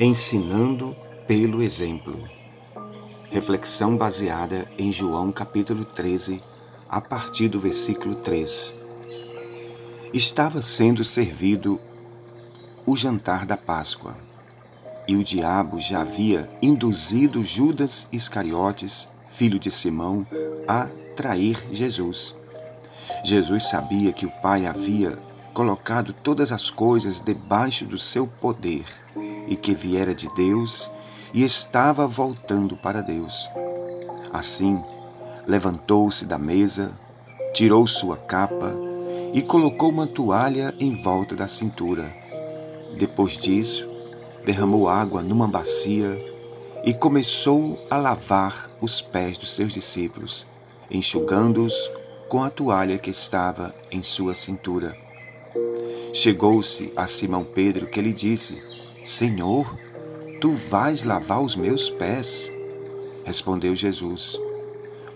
Ensinando pelo exemplo. Reflexão baseada em João capítulo 13, a partir do versículo 3. Estava sendo servido o jantar da Páscoa, e o diabo já havia induzido Judas Iscariotes, filho de Simão, a trair Jesus. Jesus sabia que o Pai havia colocado todas as coisas debaixo do seu poder e que viera de Deus e estava voltando para Deus. Assim, levantou-se da mesa, tirou sua capa e colocou uma toalha em volta da cintura. Depois disso, derramou água numa bacia e começou a lavar os pés dos seus discípulos, enxugando-os com a toalha que estava em sua cintura. Chegou-se a Simão Pedro que lhe disse: Senhor, tu vais lavar os meus pés? Respondeu Jesus: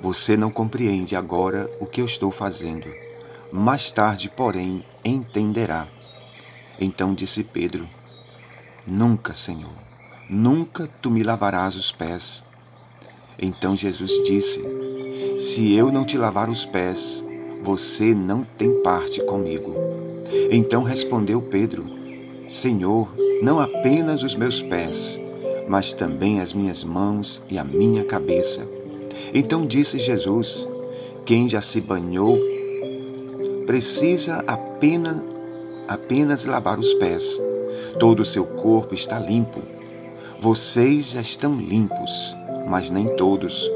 Você não compreende agora o que eu estou fazendo. Mais tarde, porém, entenderá. Então disse Pedro: Nunca, Senhor, nunca tu me lavarás os pés. Então Jesus disse: Se eu não te lavar os pés, você não tem parte comigo. Então respondeu Pedro: Senhor, não apenas os meus pés, mas também as minhas mãos e a minha cabeça. Então disse Jesus: Quem já se banhou precisa apenas, apenas lavar os pés. Todo o seu corpo está limpo. Vocês já estão limpos, mas nem todos.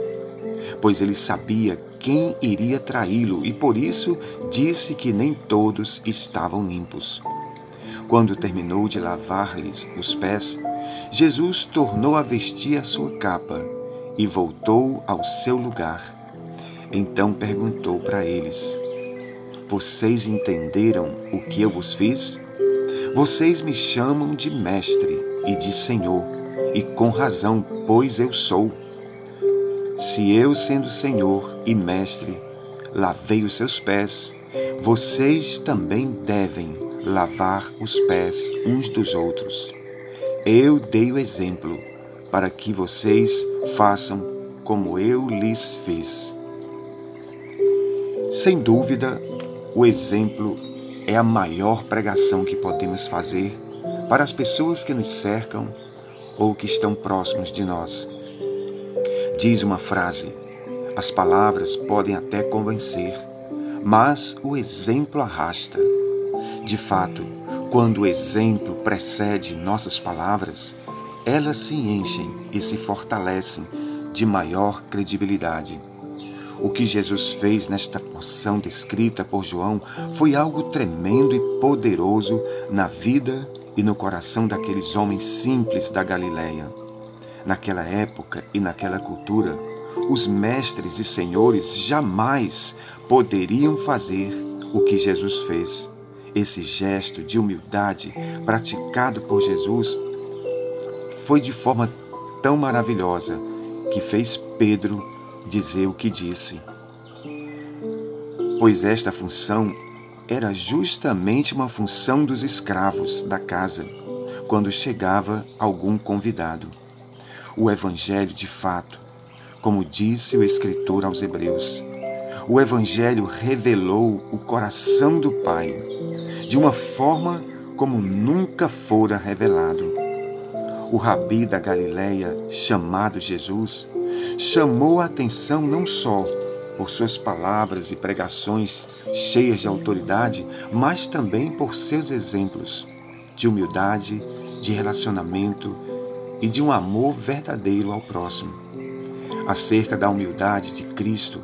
Pois ele sabia quem iria traí-lo e por isso disse que nem todos estavam limpos. Quando terminou de lavar-lhes os pés, Jesus tornou a vestir a sua capa e voltou ao seu lugar. Então perguntou para eles: Vocês entenderam o que eu vos fiz? Vocês me chamam de mestre e de senhor, e com razão, pois eu sou. Se eu, sendo senhor e mestre, lavei os seus pés, vocês também devem lavar os pés uns dos outros. Eu dei o exemplo para que vocês façam como eu lhes fiz. Sem dúvida, o exemplo é a maior pregação que podemos fazer para as pessoas que nos cercam ou que estão próximos de nós. Diz uma frase: as palavras podem até convencer, mas o exemplo arrasta. De fato, quando o exemplo precede nossas palavras, elas se enchem e se fortalecem de maior credibilidade. O que Jesus fez nesta porção descrita por João foi algo tremendo e poderoso na vida e no coração daqueles homens simples da Galiléia. Naquela época e naquela cultura, os mestres e senhores jamais poderiam fazer o que Jesus fez. Esse gesto de humildade praticado por Jesus foi de forma tão maravilhosa que fez Pedro dizer o que disse. Pois esta função era justamente uma função dos escravos da casa quando chegava algum convidado. O Evangelho, de fato, como disse o escritor aos Hebreus, o Evangelho revelou o coração do Pai de uma forma como nunca fora revelado. O rabi da Galileia, chamado Jesus, chamou a atenção não só por suas palavras e pregações cheias de autoridade, mas também por seus exemplos de humildade, de relacionamento e de um amor verdadeiro ao próximo. Acerca da humildade de Cristo,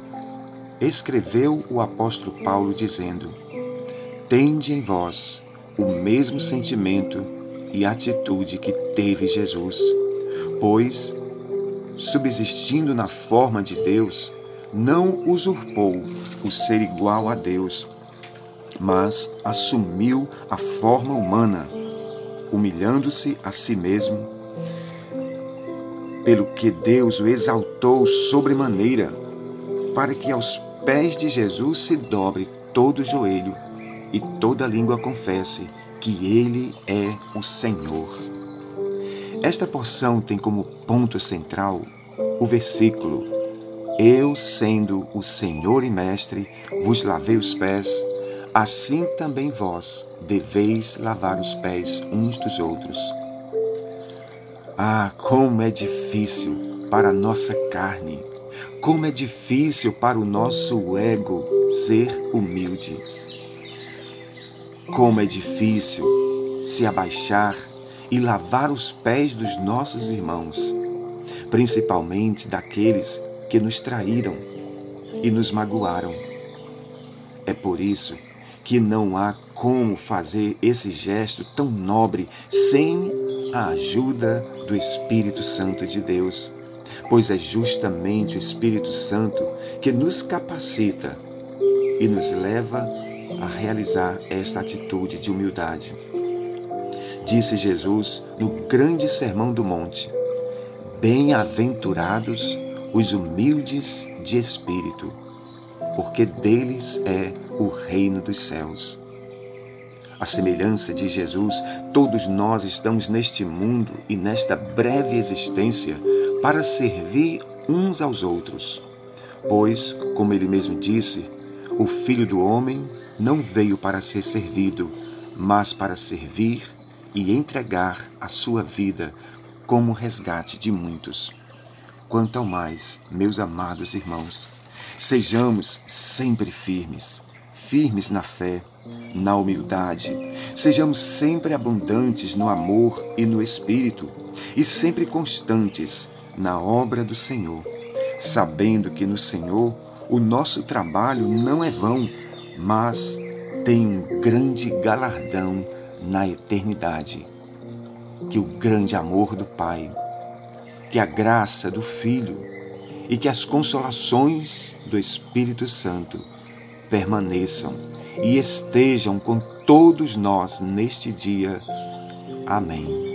escreveu o apóstolo Paulo dizendo: Tende em vós o mesmo sentimento e atitude que teve Jesus, pois, subsistindo na forma de Deus, não usurpou o ser igual a Deus, mas assumiu a forma humana, humilhando-se a si mesmo, pelo que Deus o exaltou sobremaneira, para que aos pés de Jesus se dobre todo joelho e toda língua confesse que Ele é o Senhor. Esta porção tem como ponto central o versículo: Eu, sendo o Senhor e Mestre, vos lavei os pés, assim também vós deveis lavar os pés uns dos outros. Ah, como é difícil para a nossa carne, como é difícil para o nosso ego ser humilde. Como é difícil se abaixar e lavar os pés dos nossos irmãos, principalmente daqueles que nos traíram e nos magoaram. É por isso que não há como fazer esse gesto tão nobre sem a ajuda do Espírito Santo de Deus, pois é justamente o Espírito Santo que nos capacita e nos leva a realizar esta atitude de humildade. Disse Jesus no grande Sermão do Monte: Bem-aventurados os humildes de espírito, porque deles é o reino dos céus. A semelhança de Jesus, todos nós estamos neste mundo e nesta breve existência para servir uns aos outros. Pois, como ele mesmo disse, o Filho do Homem não veio para ser servido, mas para servir e entregar a sua vida como resgate de muitos. Quanto ao mais, meus amados irmãos, sejamos sempre firmes, firmes na fé, na humildade, sejamos sempre abundantes no amor e no espírito, e sempre constantes na obra do Senhor, sabendo que no Senhor o nosso trabalho não é vão, mas tem um grande galardão na eternidade. Que o grande amor do Pai, que a graça do Filho e que as consolações do Espírito Santo permaneçam e estejam com todos nós neste dia. Amém.